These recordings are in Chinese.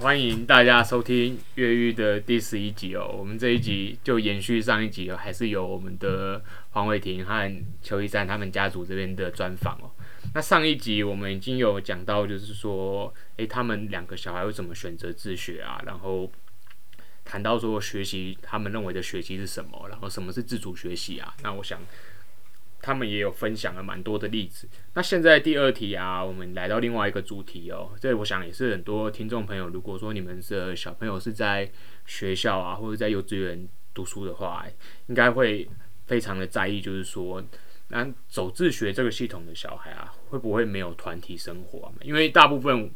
欢迎大家收听越狱的第十一集哦。我们这一集就延续上一集哦，还是有我们的黄伟霆和邱一山他们家族这边的专访哦。那上一集我们已经有讲到，就是说，诶，他们两个小孩为什么选择自学啊？然后谈到说学习，他们认为的学习是什么？然后什么是自主学习啊？那我想。他们也有分享了蛮多的例子。那现在第二题啊，我们来到另外一个主题哦。这我想也是很多听众朋友，如果说你们的小朋友是在学校啊，或者在幼稚园读书的话，应该会非常的在意，就是说，那走自学这个系统的小孩啊，会不会没有团体生活？因为大部分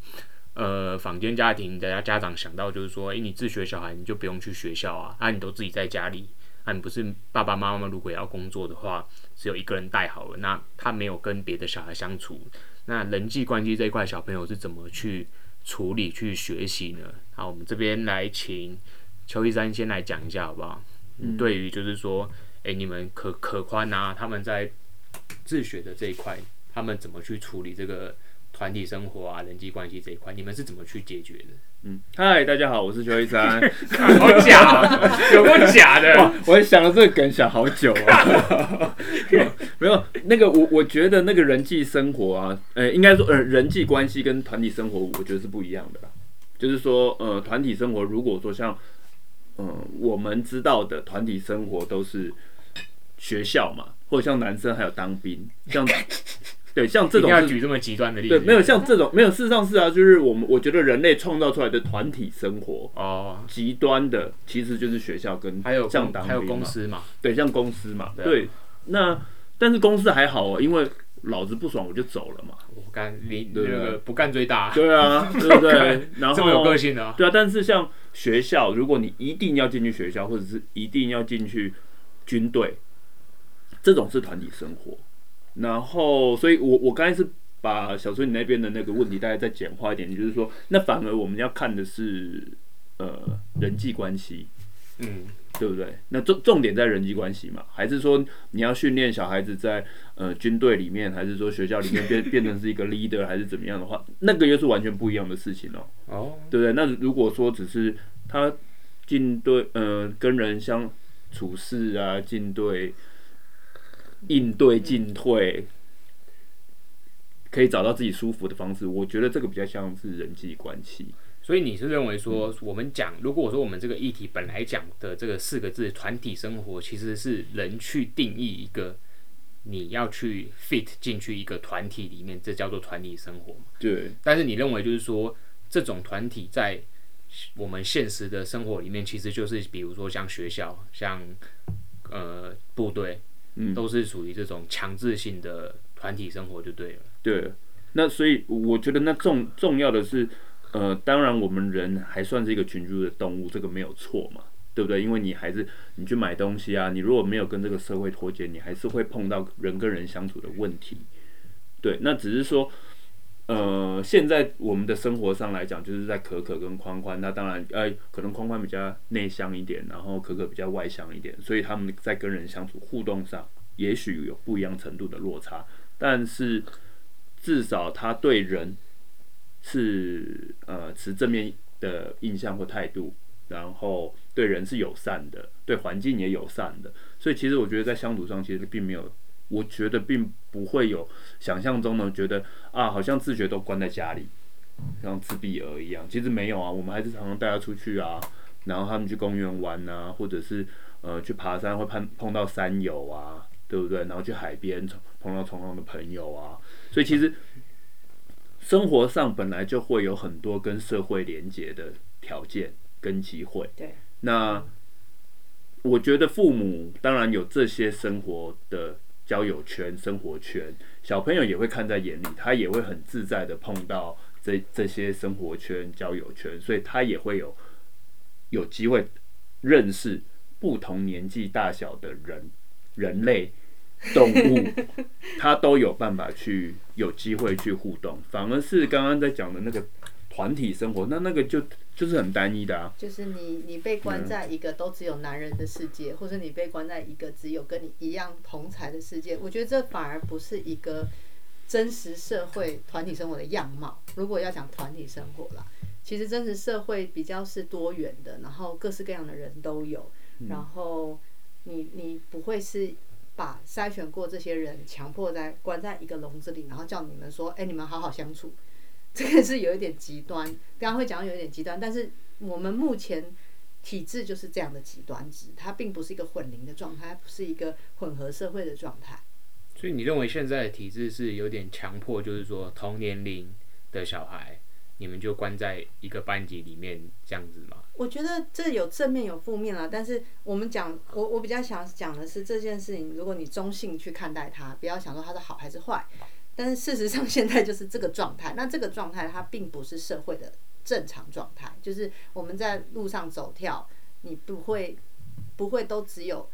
呃坊间家庭大家家长想到就是说，诶，你自学小孩你就不用去学校啊，啊，你都自己在家里。那你不是爸爸妈妈如果要工作的话，只有一个人带好了，那他没有跟别的小孩相处，那人际关系这一块小朋友是怎么去处理、去学习呢？好，我们这边来请邱一山先来讲一下好不好？嗯，对于就是说，哎、欸，你们可可宽啊，他们在自学的这一块，他们怎么去处理这个？团体生活啊，人际关系这一块，你们是怎么去解决的？嗯，嗨，大家好，我是邱一山。好假啊，有够假的！我想了这个梗想好久啊。没有那个，我我觉得那个人际生活啊，呃、欸，应该说呃，人际关系跟团体生活，我觉得是不一样的。就是说，呃，团体生活如果说像，嗯、呃，我们知道的团体生活都是学校嘛，或者像男生还有当兵，像。对，像这种要举这么极端的例子，对，没有像这种没有，事实上是啊，就是我们我觉得人类创造出来的团体生活哦，极端的其实就是学校跟还有像还有公司嘛，对，像公司嘛，对，对，那但是公司还好哦，因为老子不爽我就走了嘛，我干你那个不干最大，对啊，对不对？然后这么有个性的，对啊，但是像学校，如果你一定要进去学校，或者是一定要进去军队，这种是团体生活。然后，所以我我刚才是把小崔你那边的那个问题大概再简化一点，就是说，那反而我们要看的是呃人际关系，嗯，对不对？那重重点在人际关系嘛，还是说你要训练小孩子在呃军队里面，还是说学校里面变变成是一个 leader，还是怎么样的话，那个又是完全不一样的事情哦。哦，对不对？那如果说只是他进队，呃，跟人相处事啊，进队。应对进退，可以找到自己舒服的方式。我觉得这个比较像是人际关系。所以你是认为说，我们讲，如果说我们这个议题本来讲的这个四个字“团体生活”，其实是人去定义一个你要去 fit 进去一个团体里面，这叫做团体生活。对。但是你认为就是说，这种团体在我们现实的生活里面，其实就是比如说像学校、像呃部队。嗯，都是属于这种强制性的团体生活就对了。对，那所以我觉得那重重要的是，呃，当然我们人还算是一个群居的动物，这个没有错嘛，对不对？因为你还是你去买东西啊，你如果没有跟这个社会脱节，你还是会碰到人跟人相处的问题。对，那只是说，呃，现在我们的生活上来讲，就是在可可跟宽宽，那当然，呃，可能宽宽比较内向一点，然后可可比较外向一点，所以他们在跟人相处互动上。也许有不一样程度的落差，但是至少他对人是呃持正面的印象或态度，然后对人是友善的，对环境也友善的。所以其实我觉得在相处上其实并没有，我觉得并不会有想象中的觉得啊，好像自觉都关在家里，像自闭儿一样。其实没有啊，我们还是常常带他出去啊，然后他们去公园玩啊，或者是呃去爬山会碰碰到山友啊。对不对？然后去海边碰到同样的朋友啊，所以其实生活上本来就会有很多跟社会连接的条件跟机会。对，那我觉得父母当然有这些生活的交友圈、生活圈，小朋友也会看在眼里，他也会很自在的碰到这这些生活圈、交友圈，所以他也会有有机会认识不同年纪大小的人。人类、动物，他都有办法去有机会去互动，反而是刚刚在讲的那个团体生活，那那个就就是很单一的啊。就是你你被关在一个都只有男人的世界，嗯、或者你被关在一个只有跟你一样同才的世界，我觉得这反而不是一个真实社会团体生活的样貌。如果要讲团体生活啦，其实真实社会比较是多元的，然后各式各样的人都有，嗯、然后你你不会是把筛选过这些人强迫在关在一个笼子里，然后叫你们说，哎，你们好好相处，这个是有一点极端。刚刚会讲有一点极端，但是我们目前体制就是这样的极端值，它并不是一个混龄的状态，它不是一个混合社会的状态。所以你认为现在的体制是有点强迫，就是说同年龄的小孩，你们就关在一个班级里面这样子吗？我觉得这有正面有负面啦，但是我们讲，我我比较想讲的是这件事情，如果你中性去看待它，不要想说它是好还是坏。但是事实上现在就是这个状态，那这个状态它并不是社会的正常状态，就是我们在路上走跳，你不会不会都只有。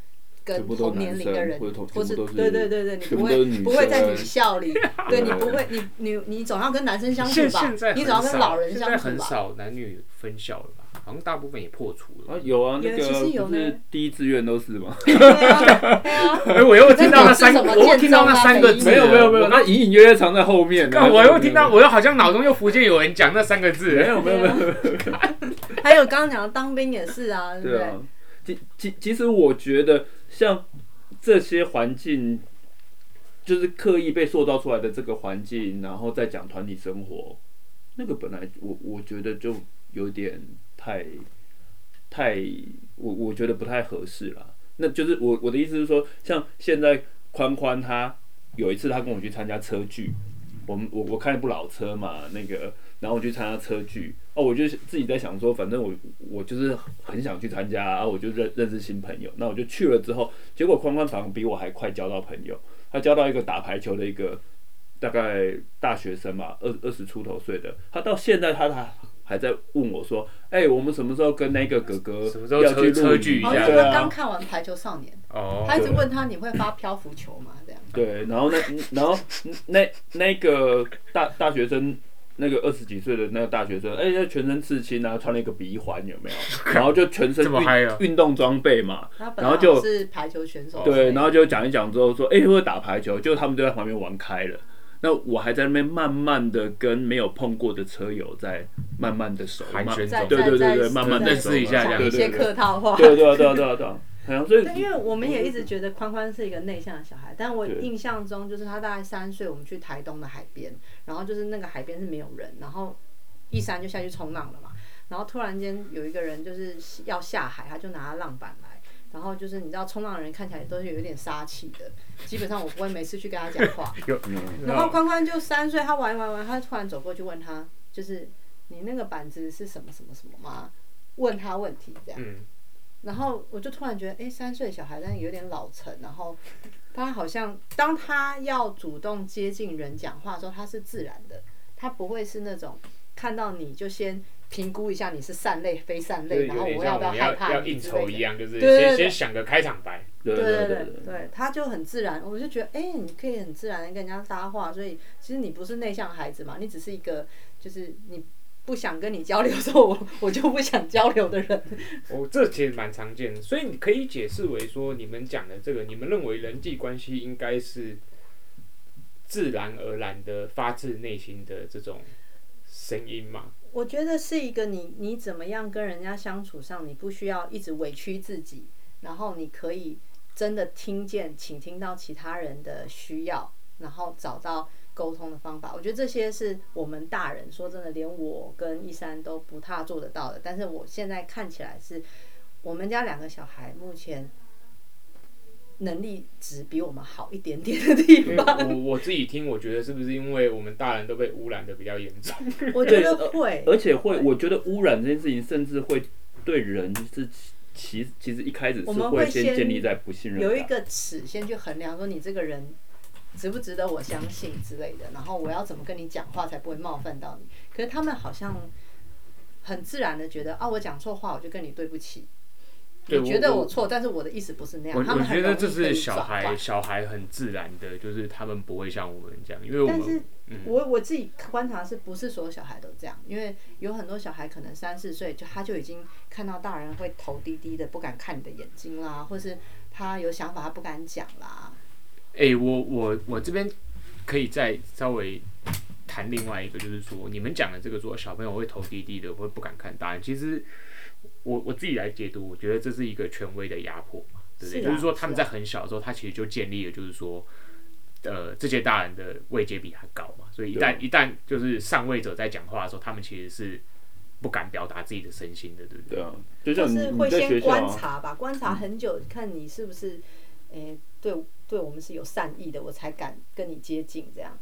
跟同年龄的人，或是对对对对，你不会不会在女校里，对你不会，你你你总要跟男生相处吧？你总要跟老人相处吧？现在很少男女分校了吧？好像大部分也破除了。啊，有啊，那个不是第一志愿都是吗？对啊，哎，我又听到那三个，我又听到那三个字，没有没有没有，那隐隐约约藏在后面。我又听到，我又好像脑中又浮现有人讲那三个字，没有没有没有。还有刚刚讲的当兵也是啊，对不对？其其其实我觉得。像这些环境，就是刻意被塑造出来的这个环境，然后再讲团体生活，那个本来我我觉得就有点太太，我我觉得不太合适了。那就是我我的意思是说，像现在宽宽他有一次他跟我去参加车聚，我们我我看一部老车嘛，那个。然后我去参加车聚，哦，我就自己在想说，反正我我就是很想去参加，然后我就认认识新朋友。那我就去了之后，结果宽宽反而比我还快交到朋友。他交到一个打排球的一个大概大学生嘛，二二十出头岁的。他到现在他他还在问我说：“哎、欸，我们什么时候跟那个哥哥要去车聚一下？”因为他刚看完《排球少年》，哦，他一直问他你会发漂浮球吗？这样。对，然后那 然后那那个大大学生。那个二十几岁的那个大学生，哎、欸，全身刺青啊，穿了一个鼻环，有没有？然后就全身运运动装备嘛，然后就是排球选手。对，然后就讲一讲之后说，哎、欸，会打排球，就他们就在旁边玩开了。那我还在那边慢慢的跟没有碰过的车友在慢慢的熟，寒暄中，对对对对，慢慢认识一下，讲一些客套话，对对对对对。对，因为我们也一直觉得宽宽是一个内向的小孩，但我印象中就是他大概三岁，我们去台东的海边，然后就是那个海边是没有人，然后一山就下去冲浪了嘛，然后突然间有一个人就是要下海，他就拿浪板来，然后就是你知道冲浪的人看起来都是有点杀气的，基本上我不会每次去跟他讲话，然后宽宽就三岁，他玩玩玩，他突然走过去问他，就是你那个板子是什么什么什么吗？问他问题这样。然后我就突然觉得，哎，三岁小孩，但是有点老成。然后他好像，当他要主动接近人讲话的时候，他是自然的，他不会是那种看到你就先评估一下你是善类非善类，然后我要不要害怕应酬一样，就是先先想个开场白。对对对对，对，他就很自然，我就觉得，哎，你可以很自然的跟人家搭话。所以其实你不是内向孩子嘛，你只是一个，就是你。不想跟你交流的时候，我 我就不想交流的人。哦，这其实蛮常见的，所以你可以解释为说，你们讲的这个，你们认为人际关系应该是自然而然的、发自内心的这种声音吗？我觉得是一个你你怎么样跟人家相处上，你不需要一直委屈自己，然后你可以真的听见、倾听到其他人的需要，然后找到。沟通的方法，我觉得这些是我们大人说真的，连我跟一山都不太做得到的。但是我现在看起来是，我们家两个小孩目前能力只比我们好一点点的地方。我我自己听，我觉得是不是因为我们大人都被污染的比较严重？我觉得会，而且会，我觉得污染这件事情，甚至会对人是其其实一开始是会先建立在不信任，有一个尺先去衡量说你这个人。值不值得我相信之类的，然后我要怎么跟你讲话才不会冒犯到你？可是他们好像很自然的觉得啊，我讲错话我就跟你对不起，你觉得我错，但是我的意思不是那样。他们觉得这是小孩小孩很自然的，就是他们不会像我们这样，因为我们，我我自己观察是不是所有小孩都这样？因为有很多小孩可能三四岁就他就已经看到大人会头低低的不敢看你的眼睛啦，或是他有想法他不敢讲啦。哎、欸，我我我这边可以再稍微谈另外一个，就是说你们讲的这个说小朋友会头低低的，会不敢看大人。其实我我自己来解读，我觉得这是一个权威的压迫嘛，对不对？是啊，就是说他们在很小的时候，他其实就建立了，就是说，呃，这些大人的位阶比他高嘛，所以一旦一旦就是上位者在讲话的时候，他们其实是不敢表达自己的身心的，对不对？对啊，就，就是会先观察吧，观察很久，看你是不是。诶、欸，对，对我们是有善意的，我才敢跟你接近，这样。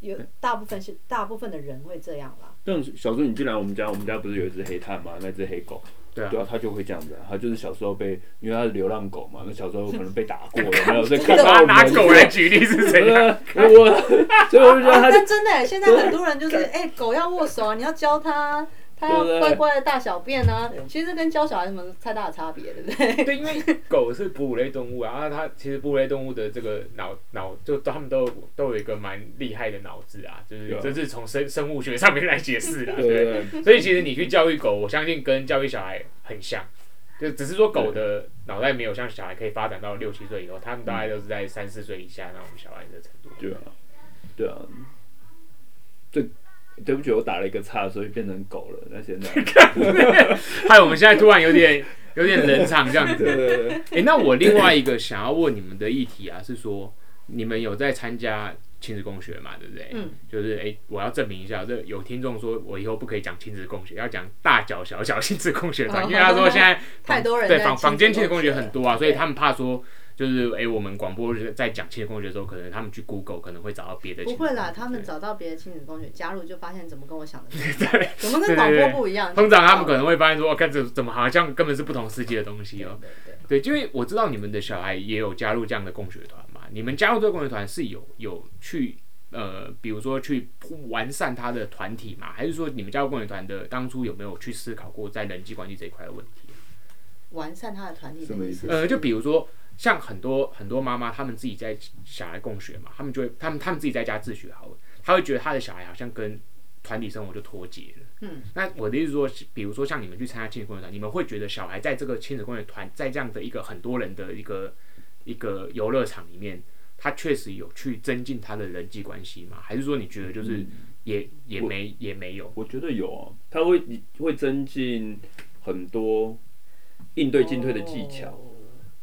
也有大部分是大部分的人会这样啦。但小时候你进来我们家，我们家不是有一只黑炭嘛？那只黑狗，对啊，他就会这样子，他就是小时候被，因为他是流浪狗嘛，那小时候可能被打过有，没 有在看到拿狗来举例是谁？我，所以我就觉得他，但真的，现在很多人就是，哎、欸，狗要握手啊，你要教它。他要乖乖的大小便呢、啊，其实跟教小孩什么太大的差别，对不对？对，因为狗是哺乳类动物啊，它其实哺乳类动物的这个脑脑，就他们都都有一个蛮厉害的脑子啊，就是这是从生生物学上面来解释的，对，对，对，对。所以其实你去教育狗，我相信跟教育小孩很像，就只是说狗的脑袋没有像小孩可以发展到六七岁以后，他们大概都是在三四岁以下那种小孩的程度。对啊，对啊，这。对不起，我打了一个岔，所以变成狗了。那现在，害我们现在突然有点有点冷场这样子。哎、欸，那我另外一个想要问你们的议题啊，是说你们有在参加亲子共学嘛？对不对？嗯。就是哎、欸，我要证明一下，这有听众说我以后不可以讲亲子共学，要讲大脚小小亲子共学团，因为他说现在太多人对房房间亲子共学很多啊，所以他们怕说。就是哎、欸，我们广播在讲亲子共学的时候，可能他们去 Google 可能会找到别的。不会啦，他们找到别的亲子共学，加入就发现怎么跟我想的不一样，怎么跟广播不一样。通常他们可能会发现说，看这怎么好像根本是不同世界的东西哦、喔。对，因为我知道你们的小孩也有加入这样的共学团嘛。你们加入这个共学团是有有去呃，比如说去完善他的团体嘛，还是说你们加入共学团的当初有没有去思考过在人际关系这一块的问题？完善他的团体什么意思？呃，就比如说。像很多很多妈妈，他们自己在小孩共学嘛，他们就会，他们他们自己在家自学好了，他会觉得他的小孩好像跟团体生活就脱节了。嗯，那我的意思说，比如说像你们去参加亲子共学团，你们会觉得小孩在这个亲子共学团，在这样的一个很多人的一个一个游乐场里面，他确实有去增进他的人际关系吗？还是说你觉得就是也、嗯、也没也没有？我觉得有啊，他会会增进很多应对进退的技巧。哦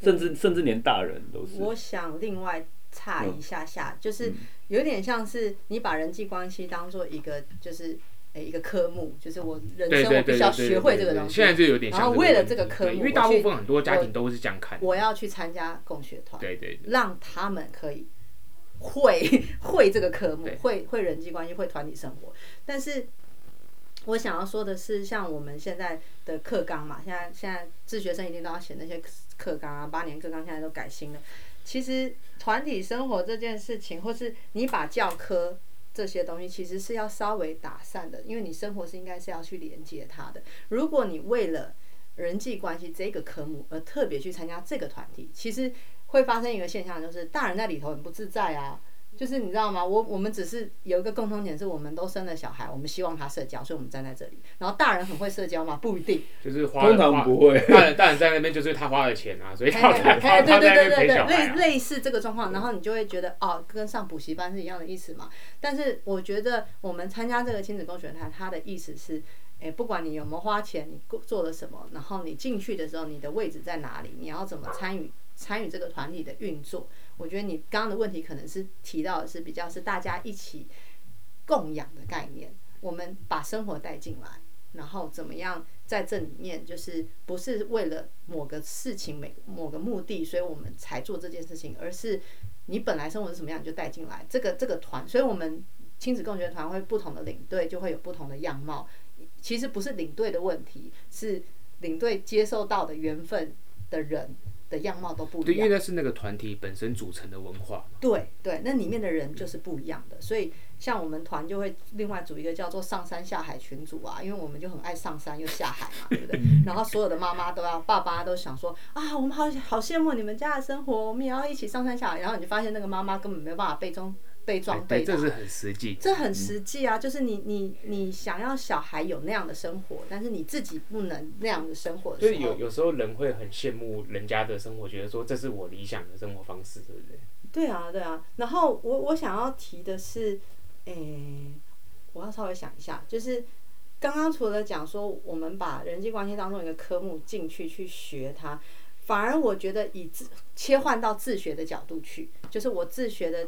甚至甚至连大人都是。我想另外差一下下，就是有点像是你把人际关系当做一个，就是诶一个科目，就是我人生我必须要学会这个东西。现在就有点像。然后为了这个科目，因为大部分很多家庭都是这样看。我要去参加共学团，对对，让他们可以会 会这个科目，会会人际关系，会团体生活，但是。我想要说的是，像我们现在的课纲嘛，现在现在自学生一定都要写那些课纲啊，八年课纲现在都改新了。其实团体生活这件事情，或是你把教科这些东西，其实是要稍微打散的，因为你生活是应该是要去连接它的。如果你为了人际关系这个科目而特别去参加这个团体，其实会发生一个现象，就是大人在里头很不自在啊。就是你知道吗？我我们只是有一个共同点，是我们都生了小孩，我们希望他社交，所以我们站在这里。然后大人很会社交吗？不一定，就是花通常不会。大人大人在那边就是他花了钱啊，所以他他他对对对对对，类类似这个状况，然后你就会觉得哦，跟上补习班是一样的意思嘛。但是我觉得我们参加这个亲子共学团，它的意思是，哎，不管你有没有花钱，你做了什么，然后你进去的时候，你的位置在哪里，你要怎么参与参与这个团体的运作。我觉得你刚刚的问题可能是提到的是比较是大家一起供养的概念，我们把生活带进来，然后怎么样在这里面就是不是为了某个事情、每某个目的，所以我们才做这件事情，而是你本来生活是什么样你就带进来。这个这个团，所以我们亲子共学团会不同的领队就会有不同的样貌。其实不是领队的问题，是领队接受到的缘分的人。的样貌都不一样，对，因为那是那个团体本身组成的文化。对对，那里面的人就是不一样的，所以像我们团就会另外组一个叫做上山下海群组啊，因为我们就很爱上山又下海嘛，对不对？然后所有的妈妈都要，爸爸都想说啊，我们好好羡慕你们家的生活，我们也要一起上山下海。然后你就发现那个妈妈根本没有办法背中。被装备，对，这是很实际。这很实际啊，就是你你你想要小孩有那样的生活，但是你自己不能那样的生活的。所以有有时候人会很羡慕人家的生活，觉得说这是我理想的生活方式，对不对？对啊，对啊。然后我我想要提的是，诶、欸，我要稍微想一下，就是刚刚除了讲说我们把人际关系当中一个科目进去去学它，反而我觉得以自切换到自学的角度去，就是我自学的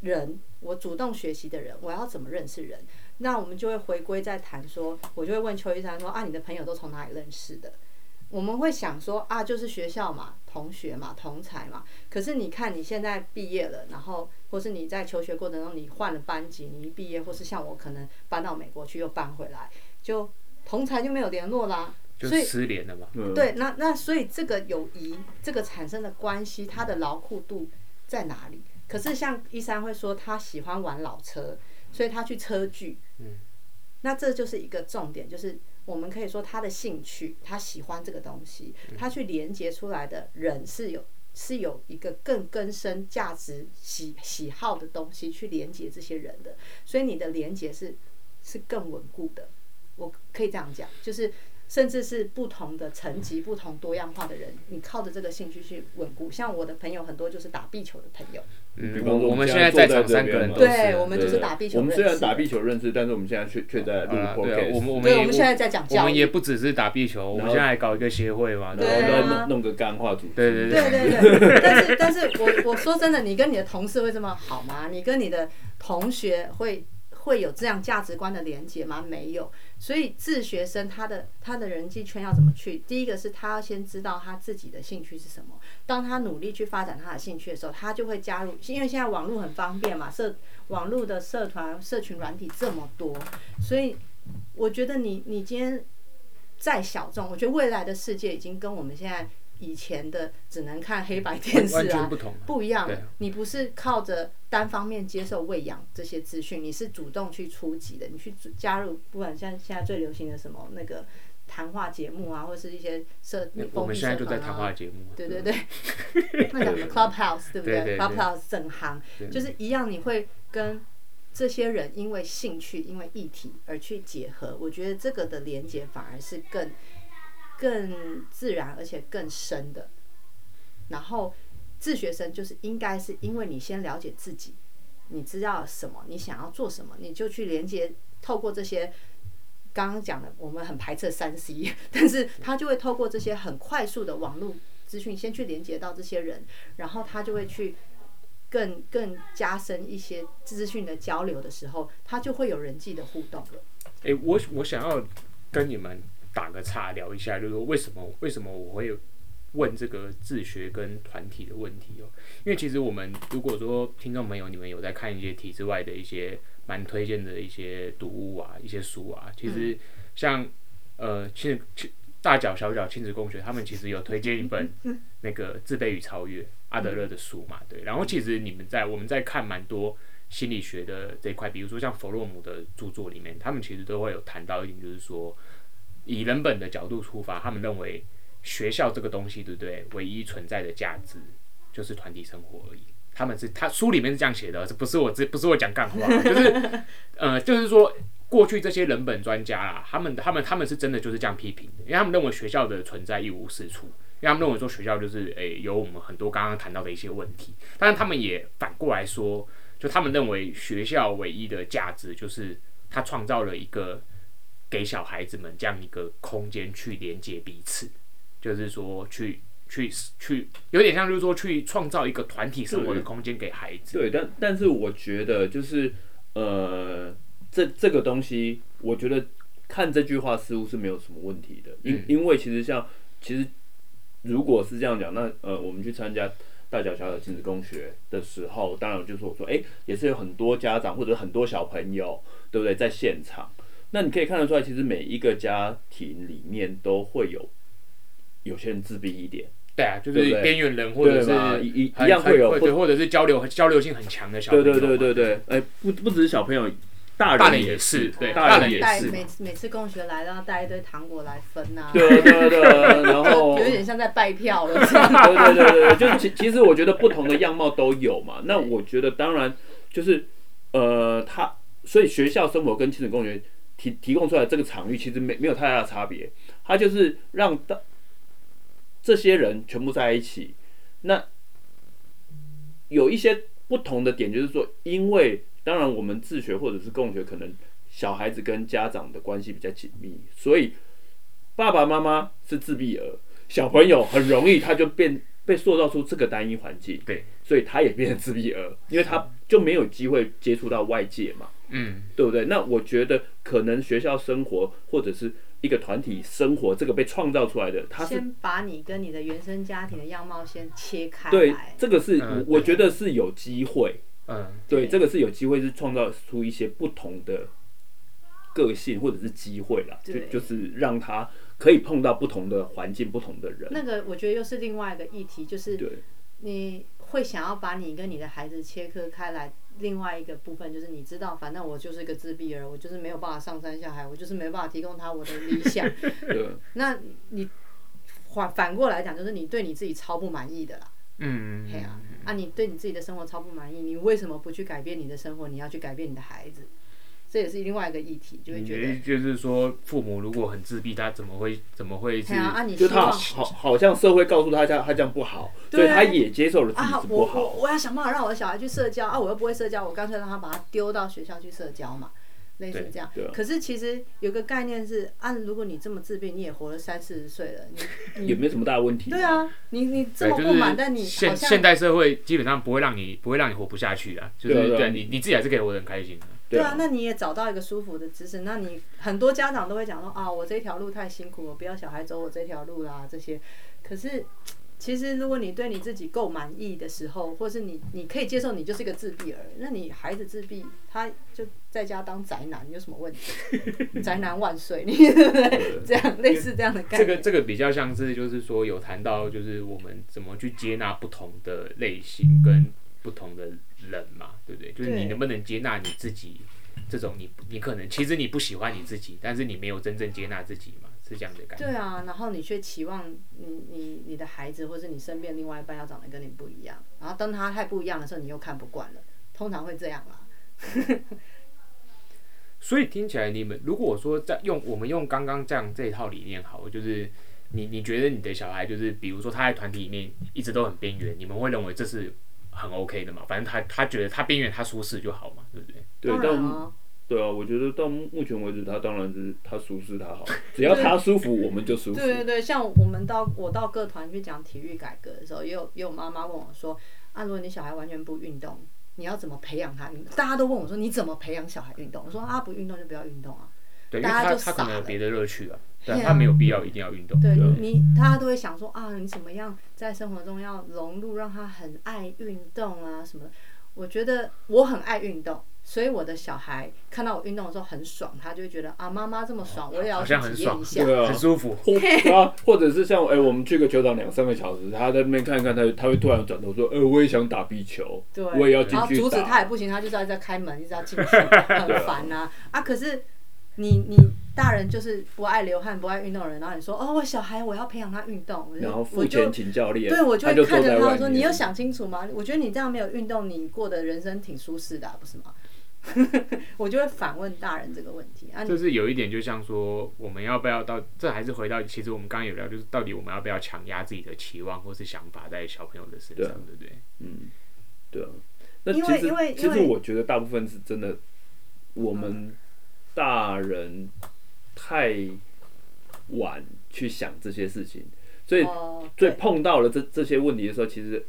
人，我主动学习的人，我要怎么认识人？那我们就会回归在谈说，我就会问邱一山说啊，你的朋友都从哪里认识的？我们会想说啊，就是学校嘛，同学嘛，同才嘛。可是你看你现在毕业了，然后或是你在求学过程中你换了班级，你一毕业或是像我可能搬到美国去又搬回来，就同才就没有联络啦，所以失联了嘛。对，那那所以这个友谊这个产生的关系，它的牢固度在哪里？可是像一山会说他喜欢玩老车，所以他去车具。嗯，那这就是一个重点，就是。我们可以说他的兴趣，他喜欢这个东西，他去连接出来的人是有是有一个更根深价值喜喜好的东西去连接这些人的，所以你的连接是是更稳固的。我可以这样讲，就是。甚至是不同的层级、不同多样化的人，你靠着这个兴趣去稳固。像我的朋友很多就是打壁球的朋友。嗯，我我们现在在场三个人，对，我们就是打壁球。我们虽然打壁球认识，但是我们现在却却在录 podcast。我们我们对，我们现在在讲教育。我们也不只是打壁球，我们现在还搞一个协会嘛，然后弄弄个干话组。对对对对对。但是但是我我说真的，你跟你的同事会这么好吗？你跟你的同学会？会有这样价值观的连接吗？没有。所以自学生他的他的人际圈要怎么去？第一个是他要先知道他自己的兴趣是什么。当他努力去发展他的兴趣的时候，他就会加入。因为现在网络很方便嘛，社网络的社团、社群软体这么多，所以我觉得你你今天再小众，我觉得未来的世界已经跟我们现在。以前的只能看黑白电视啊，不同，不一样。你不是靠着单方面接受喂养这些资讯，你是主动去出击的。你去加入，不管像现在最流行的什么那个谈话节目啊，或者是一些社，我们现在就在谈话节目。对对对，那叫什么 Clubhouse，对不对？Clubhouse 整行，就是一样，你会跟这些人因为兴趣、因为议题而去结合。我觉得这个的连接反而是更。更自然而且更深的，然后自学生就是应该是因为你先了解自己，你知道什么，你想要做什么，你就去连接，透过这些刚刚讲的，我们很排斥三 C，但是他就会透过这些很快速的网络资讯，先去连接到这些人，然后他就会去更更加深一些资讯的交流的时候，他就会有人际的互动了。诶，我我想要跟你们。打个岔，聊一下，就是说为什么为什么我会问这个自学跟团体的问题哦？因为其实我们如果说听众朋友你们有在看一些体制外的一些蛮推荐的一些读物啊，一些书啊，其实像呃亲亲大脚小脚亲子共学，他们其实有推荐一本那个自卑与超越阿德勒的书嘛，对。然后其实你们在我们在看蛮多心理学的这一块，比如说像弗洛姆的著作里面，他们其实都会有谈到一点，就是说。以人本的角度出发，他们认为学校这个东西，对不对？唯一存在的价值就是团体生活而已。他们是他书里面是这样写的，这不是我这不是我讲干话，就是 呃，就是说过去这些人本专家啊，他们他们他们是真的就是这样批评的，因为他们认为学校的存在一无是处，因为他们认为说学校就是诶、欸、有我们很多刚刚谈到的一些问题，但是他们也反过来说，就他们认为学校唯一的价值就是他创造了一个。给小孩子们这样一个空间去连接彼此，就是说去去去，有点像就是说去创造一个团体生活的空间给孩子。对，但但是我觉得就是呃，这这个东西，我觉得看这句话似乎是没有什么问题的，因因为其实像其实如果是这样讲，那呃，我们去参加大脚小脚亲子共学的时候，当然就是我说，哎、欸，也是有很多家长或者很多小朋友，对不对，在现场。那你可以看得出来，其实每一个家庭里面都会有有些人自闭一点，对啊，就是边缘人或者是一一样会有，或者是交流交流性很强的小朋友，对对对对对，哎、欸，不不只是小朋友，大人也是，对，大人也是，每每次共学来都要带一堆糖果来分呐、啊，对对对，然后有点像在拜票了，对对对对，就其其实我觉得不同的样貌都有嘛，那我觉得当然就是呃，他所以学校生活跟亲子共学。提提供出来这个场域其实没没有太大的差别，它就是让大这些人全部在一起。那有一些不同的点，就是说，因为当然我们自学或者是共学，可能小孩子跟家长的关系比较紧密，所以爸爸妈妈是自闭儿，小朋友很容易他就变被塑造出这个单一环境，对，所以他也变成自闭儿，因为他就没有机会接触到外界嘛，嗯，对不对？那我觉得可能学校生活或者是。一个团体生活，这个被创造出来的，他是先把你跟你的原生家庭的样貌先切开。对，这个是、嗯、我觉得是有机会。嗯，对，这个是有机会是创造出一些不同的个性或者是机会啦，就就是让他可以碰到不同的环境、不同的人。那个我觉得又是另外一个议题，就是你会想要把你跟你的孩子切割开来。另外一个部分就是你知道，反正我就是一个自闭儿，我就是没有办法上山下海，我就是没有办法提供他我的理想。对那你反反过来讲，就是你对你自己超不满意的啦。嗯嗯。对啊，啊，你对你自己的生活超不满意，你为什么不去改变你的生活？你要去改变你的孩子。这也是另外一个议题，就会觉得就是说，父母如果很自闭，他怎么会怎么会是？啊，你就他好，好像社会告诉他他，他这样不好，所以他也接受了自己不好。我我要想办法让我的小孩去社交啊，我又不会社交，我干脆让他把他丢到学校去社交嘛，类似这样。可是其实有个概念是，啊，如果你这么自闭，你也活了三四十岁了，你 也没什么大问题。对啊，你你这么不满，但你现现代社会基本上不会让你不会让你活不下去的，就是对你你自己还是可以活得很开心的。对啊，那你也找到一个舒服的姿势。那你很多家长都会讲说啊，我这条路太辛苦了，不要小孩走我这条路啦。这些，可是其实如果你对你自己够满意的时候，或是你你可以接受你就是一个自闭儿，那你孩子自闭，他就在家当宅男，有什么问题？宅男万岁，你对不对？这样类似这样的概念。这个这个比较像是就是说有谈到就是我们怎么去接纳不同的类型跟不同的人嘛，对不对？就是你能不能接纳你自己这种你你可能其实你不喜欢你自己，但是你没有真正接纳自己嘛，是这样的感觉。对啊，然后你却期望你你你的孩子或是你身边另外一半要长得跟你不一样，然后当他太不一样的时候，你又看不惯了，通常会这样啦。所以听起来你们如果说在用我们用刚刚这样这一套理念好，就是你你觉得你的小孩就是比如说他在团体里面一直都很边缘，你们会认为这是？很 OK 的嘛，反正他他觉得他边缘他舒适就好嘛，对不对？对，但对啊，我觉得到目前为止，他当然是他舒适他好，只要他舒服，我们就舒服。对对对，像我们到我到各团去讲体育改革的时候，也有也有妈妈问我说：“啊，如果你小孩完全不运动，你要怎么培养他运动？”大家都问我说：“你怎么培养小孩运动？”我说：“啊，不运动就不要运动啊。”对，大家就他可能有别的乐趣啊。对，他没有必要一定要运动。对你，大家都会想说啊，你怎么样在生活中要融入，让他很爱运动啊什么的。我觉得我很爱运动，所以我的小孩看到我运动的时候很爽，他就会觉得啊，妈妈这么爽，我也要体验一下，对啊，很舒服。啊，或者是像哎，我们去个球场两三个小时，他在那边看一看，他他会突然转头说，呃，我也想打壁球，对，我也要进去。然后阻止他也不行，他就是要在开门，一直要进去，很 烦啊啊！可是。你你大人就是不爱流汗、不爱运动的人，然后你说哦，我小孩我要培养他运动，然后付钱请教练，对，我就会看着他说，你有想清楚吗？我觉得你这样没有运动，你过的人生挺舒适的，不是吗？我就会反问大人这个问题啊。就是有一点，就像说，我们要不要到？这还是回到，其实我们刚刚有聊，就是到底我们要不要强压自己的期望或是想法在小朋友的身上，对不对？嗯，对啊。那其实其实我觉得大部分是真的，我们。大人太晚去想这些事情，所以所以碰到了这这些问题的时候，其实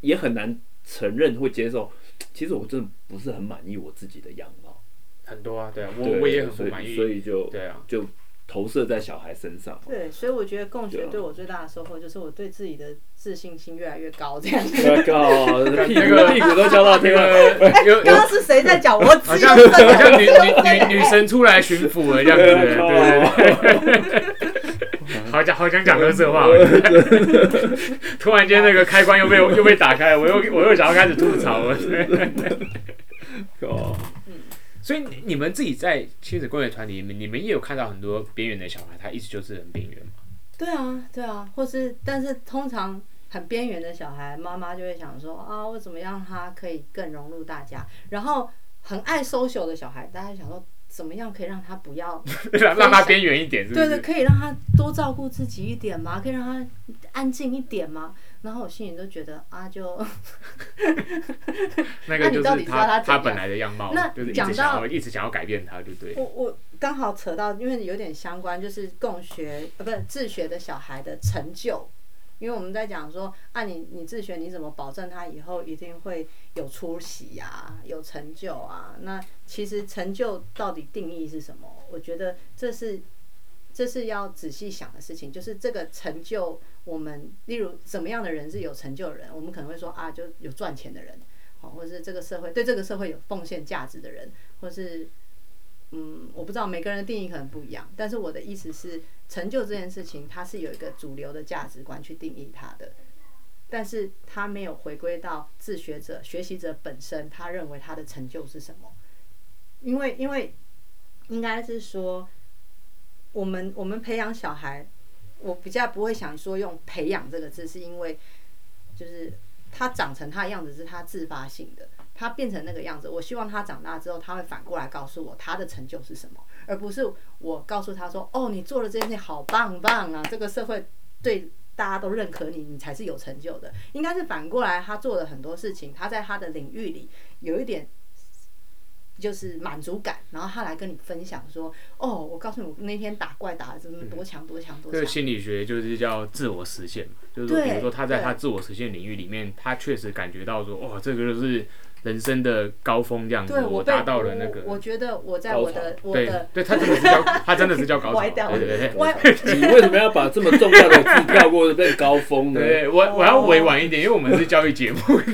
也很难承认会接受。其实我真的不是很满意我自己的样貌，很多啊，对啊，我我也很不满意，所以就对啊，就。投射在小孩身上。对，所以我觉得共学对我最大的收获就是我对自己的自信心越来越高，这样子。越高，屁股屁股都翘到天了。哎，刚刚是谁在讲？我好像好像女女女女神出来巡抚了这样子，对对对。好讲好想讲垃圾话，突然间那个开关又被又被打开，我又我又想要开始吐槽了。哦。所以你们自己在亲子共学团体里面，你们也有看到很多边缘的小孩，他一直就是很边缘嘛？对啊，对啊，或是但是通常很边缘的小孩，妈妈就会想说啊，我怎么样他可以更融入大家？然后很爱 social 的小孩，大家想说怎么样可以让他不要让 让他边缘一点是不是？对对，可以让他多照顾自己一点吗？可以让他安静一点吗？然后我心里就觉得啊，就那个就是他、他，他本来的样貌，那就是一直想要一直想要改变他，对不对？我我刚好扯到，因为有点相关，就是共学呃，不是自学的小孩的成就。因为我们在讲说，啊你，你你自学，你怎么保证他以后一定会有出息呀、啊，有成就啊？那其实成就到底定义是什么？我觉得这是这是要仔细想的事情。就是这个成就，我们例如什么样的人是有成就的人？我们可能会说啊，就有赚钱的人，好，或是这个社会对这个社会有奉献价值的人，或是。嗯，我不知道每个人的定义可能不一样，但是我的意思是，成就这件事情，它是有一个主流的价值观去定义它的，但是它没有回归到自学者、学习者本身，他认为他的成就是什么？因为，因为应该是说，我们我们培养小孩，我比较不会想说用培养这个字，是因为就是他长成他的样子是他自发性的。他变成那个样子，我希望他长大之后，他会反过来告诉我他的成就是什么，而不是我告诉他说：“哦，你做了这件事好棒棒啊，这个社会对大家都认可你，你才是有成就的。”应该是反过来，他做了很多事情，他在他的领域里有一点就是满足感，然后他来跟你分享说：“哦，我告诉你，我那天打怪打的怎么多强多强多强。”这个心理学就是叫自我实现嘛，就是比如说他在他自我实现领域里面，他确实感觉到说：“哦，这个就是。”人生的高峰这样子，我达到了那个。我觉得我在我的我的，对，他真的是叫 他真的是叫高潮。对对对，你为什么要把这么重要的字跳过变高峰呢？对，我我要委婉一点，因为我们是教育节目。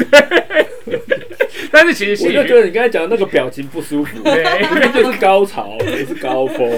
对。但是其实我就觉得你刚才讲的那个表情不舒服，对，因为就是高潮，不是高峰。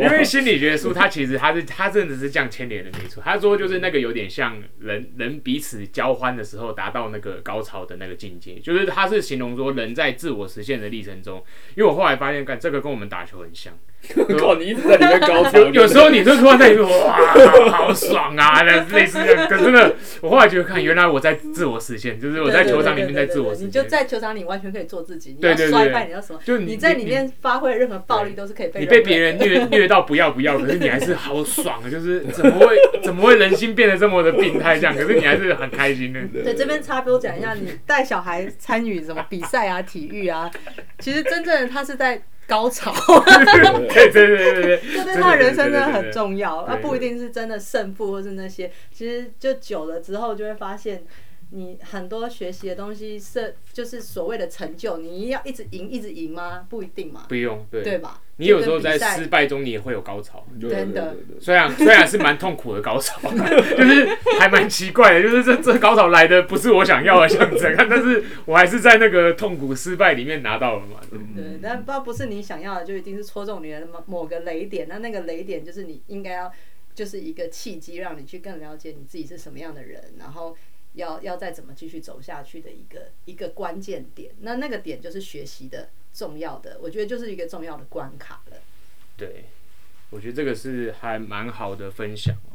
因为心理学书，它其实它是它真的是这样牵连的没错。他说就是那个有点像人人彼此交欢的时候达到那个高潮的那个境界，就是他是形容说人在自我实现的历程中。因为我后来发现，干这个跟我们打球很像。靠，你一直在里面高潮。有有时候你就突然在里面哇，好爽啊，那类似这样。可真的，我后来觉得看，原来我在自我实现，就是我在球场里面在自我实现。你就在球场里完全可以做自己，你要摔败，你要什么？就你在里面发挥任何暴力都是可以被。你被别人虐 虐到不要不要，可是你还是好爽，就是怎么会 怎么会人心变得这么的病态这样？可是你还是很开心的。对，这边插播讲一下，你带小孩参与什么比赛啊、体育啊，其实真正的他是在。高潮，对对对对对，这对他的人生真的很重要。他不一定是真的胜负，或是那些，其实就久了之后就会发现，你很多学习的东西是就是所谓的成就，你要一直赢一直赢吗？不一定嘛，不用，对对吧？你有时候在失败中，你也会有高潮，真的。虽然虽然是蛮痛苦的高潮，就是还蛮奇怪的，就是这这高潮来的不是我想要的样子，看，但是我还是在那个痛苦失败里面拿到了嘛。对，但不不是你想要的，就一定是戳中你的某某个雷点。那那个雷点就是你应该要，就是一个契机，让你去更了解你自己是什么样的人，然后要要再怎么继续走下去的一个一个关键点。那那个点就是学习的。重要的，我觉得就是一个重要的关卡了。对，我觉得这个是还蛮好的分享哦。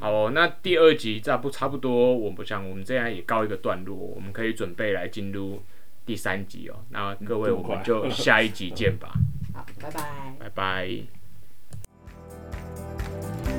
好哦，那第二集差不差不多，我不想我们这样也告一个段落，我们可以准备来进入第三集哦。那各位，我们就下一集见吧。好，拜拜。拜拜。